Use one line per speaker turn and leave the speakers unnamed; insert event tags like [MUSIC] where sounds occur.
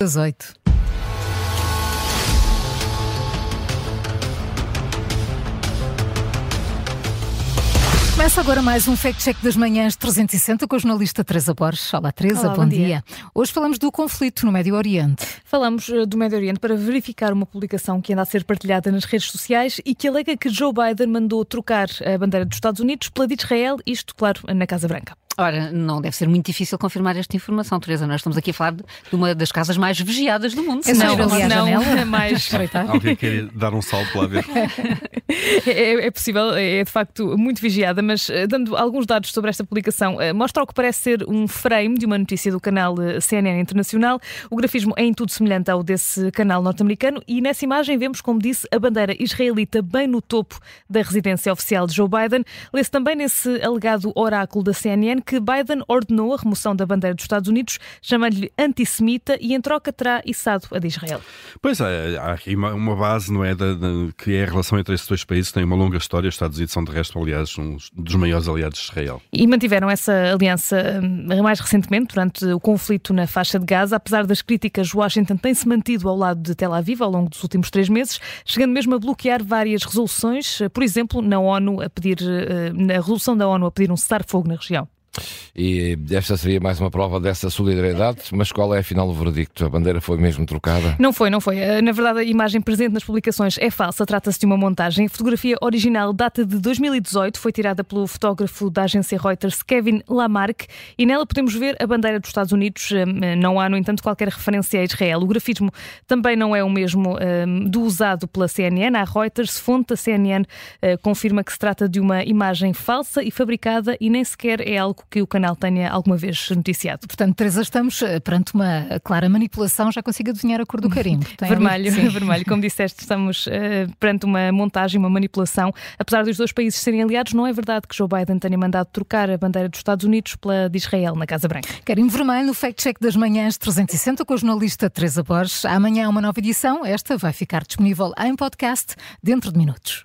das oito. Começa agora mais um Fact Check das Manhãs 360 com a jornalista Teresa Borges. Olá, Teresa,
Olá,
bom,
bom
dia.
dia.
Hoje falamos do conflito no Médio Oriente.
Falamos eh, do Médio Oriente para verificar uma publicação que anda a ser partilhada nas redes sociais e que alega que Joe Biden mandou trocar a bandeira dos Estados Unidos pela de Israel, isto, claro, na Casa Branca.
Ora, não deve ser muito difícil confirmar esta informação, Teresa. Nós estamos aqui a falar de uma das casas mais vigiadas do mundo.
É
não, não,
janela?
é mais. [LAUGHS]
Alguém quer dar um salto lá ver?
É, é possível, é de facto muito vigiada, mas eh, dando alguns dados sobre esta publicação, eh, mostra o que parece ser um frame de uma notícia do canal eh, CNN Internacional. O grafismo é em tudo semelhante ao desse canal norte-americano e nessa imagem vemos, como disse, a bandeira israelita bem no topo da residência oficial de Joe Biden. Lê-se também nesse alegado oráculo da CNN que Biden ordenou a remoção da bandeira dos Estados Unidos, chamando-lhe antissemita e em troca terá içado a de Israel.
Pois é, há aqui uma, base, não é? Da, da- que é a relação entre esses dois países, tem uma longa história. Os Estados Unidos são, de resto, aliás, um dos maiores aliados de Israel.
E mantiveram essa aliança hum, mais recentemente, durante o conflito na faixa de Gaza. Apesar das críticas, Washington tem-se mantido ao lado de Tel Aviv ao longo dos últimos três meses, chegando mesmo a bloquear várias resoluções, por exemplo, na ONU a pedir, eh, na resolução da ONU a pedir um cessar-fogo na região.
E esta seria mais uma prova dessa solidariedade, mas qual é afinal o verdicto? A bandeira foi mesmo trocada?
Não foi, não foi. Eh, Na verdade, a imagem presente nas publicações é falsa, trata-se de uma montagem. A fotografia original data de 2018, foi tirada pelo fotógrafo da agência Reuters, Kevin Lamarck, e nela podemos ver a bandeira dos Estados Unidos. Eh, Não há, no entanto, qualquer referência a Israel. O grafismo também não é o mesmo eh, do usado pela CNN. A Reuters, fonte da CNN, eh, confirma que se trata de uma imagem falsa e fabricada e nem sequer é algo que o canal tenha alguma vez noticiado.
Portanto, Teresa, estamos eh, perante uma clara manipulação. Já consigo adivinhar a cor do [LAUGHS] carimbo. Ali-
Vermelho, [LAUGHS] vermelho. Como disseste, estamos eh, perante uma montagem, uma manipulação. Apesar dos dois países serem aliados, não é verdade que Joe Biden tenha mandado trocar a bandeira dos Estados Unidos pela de Israel na Casa Branca.
Carimbo vermelho no Fact Check das Manhãs 360 com a jornalista Teresa Borges. Amanhã há uma nova edição. Esta vai ficar disponível em podcast dentro de minutos.